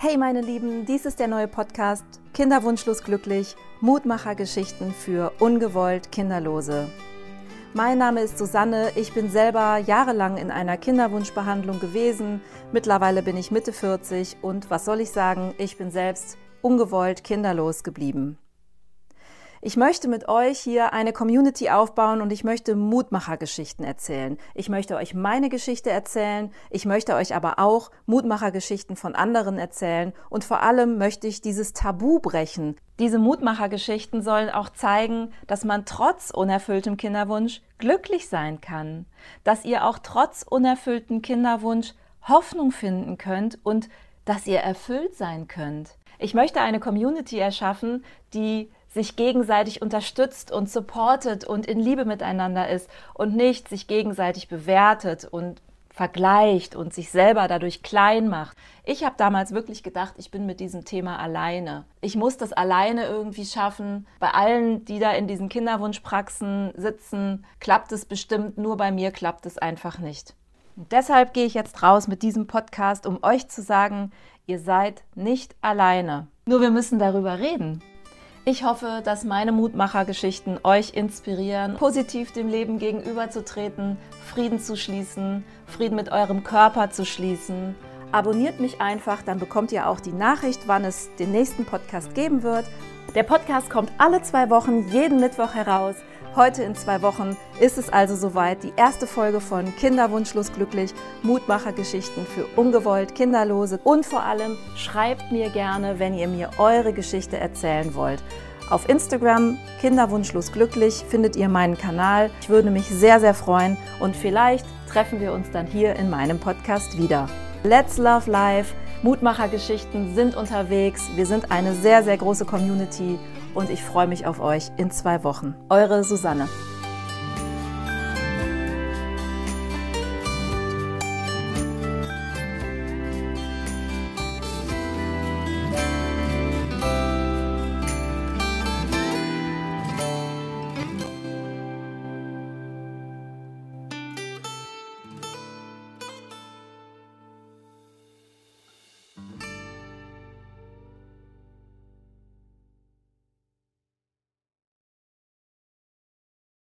Hey meine Lieben, dies ist der neue Podcast Kinderwunschlos glücklich, Mutmachergeschichten für ungewollt Kinderlose. Mein Name ist Susanne, ich bin selber jahrelang in einer Kinderwunschbehandlung gewesen. Mittlerweile bin ich Mitte 40 und was soll ich sagen, ich bin selbst ungewollt kinderlos geblieben. Ich möchte mit euch hier eine Community aufbauen und ich möchte Mutmachergeschichten erzählen. Ich möchte euch meine Geschichte erzählen, ich möchte euch aber auch Mutmachergeschichten von anderen erzählen und vor allem möchte ich dieses Tabu brechen. Diese Mutmachergeschichten sollen auch zeigen, dass man trotz unerfülltem Kinderwunsch glücklich sein kann, dass ihr auch trotz unerfülltem Kinderwunsch Hoffnung finden könnt und dass ihr erfüllt sein könnt. Ich möchte eine Community erschaffen, die sich gegenseitig unterstützt und supportet und in Liebe miteinander ist und nicht sich gegenseitig bewertet und vergleicht und sich selber dadurch klein macht. Ich habe damals wirklich gedacht, ich bin mit diesem Thema alleine. Ich muss das alleine irgendwie schaffen. Bei allen, die da in diesen Kinderwunschpraxen sitzen, klappt es bestimmt, nur bei mir klappt es einfach nicht. Und deshalb gehe ich jetzt raus mit diesem Podcast, um euch zu sagen, ihr seid nicht alleine. Nur wir müssen darüber reden. Ich hoffe, dass meine Mutmachergeschichten euch inspirieren, positiv dem Leben gegenüberzutreten, Frieden zu schließen, Frieden mit eurem Körper zu schließen. Abonniert mich einfach, dann bekommt ihr auch die Nachricht, wann es den nächsten Podcast geben wird. Der Podcast kommt alle zwei Wochen, jeden Mittwoch heraus. Heute in zwei Wochen ist es also soweit, die erste Folge von Kinderwunschlos glücklich, Mutmachergeschichten für ungewollt Kinderlose und vor allem schreibt mir gerne, wenn ihr mir eure Geschichte erzählen wollt. Auf Instagram Kinderwunschlos glücklich findet ihr meinen Kanal. Ich würde mich sehr, sehr freuen und vielleicht treffen wir uns dann hier in meinem Podcast wieder. Let's Love Life. Mutmachergeschichten sind unterwegs. Wir sind eine sehr, sehr große Community und ich freue mich auf euch in zwei Wochen. Eure Susanne.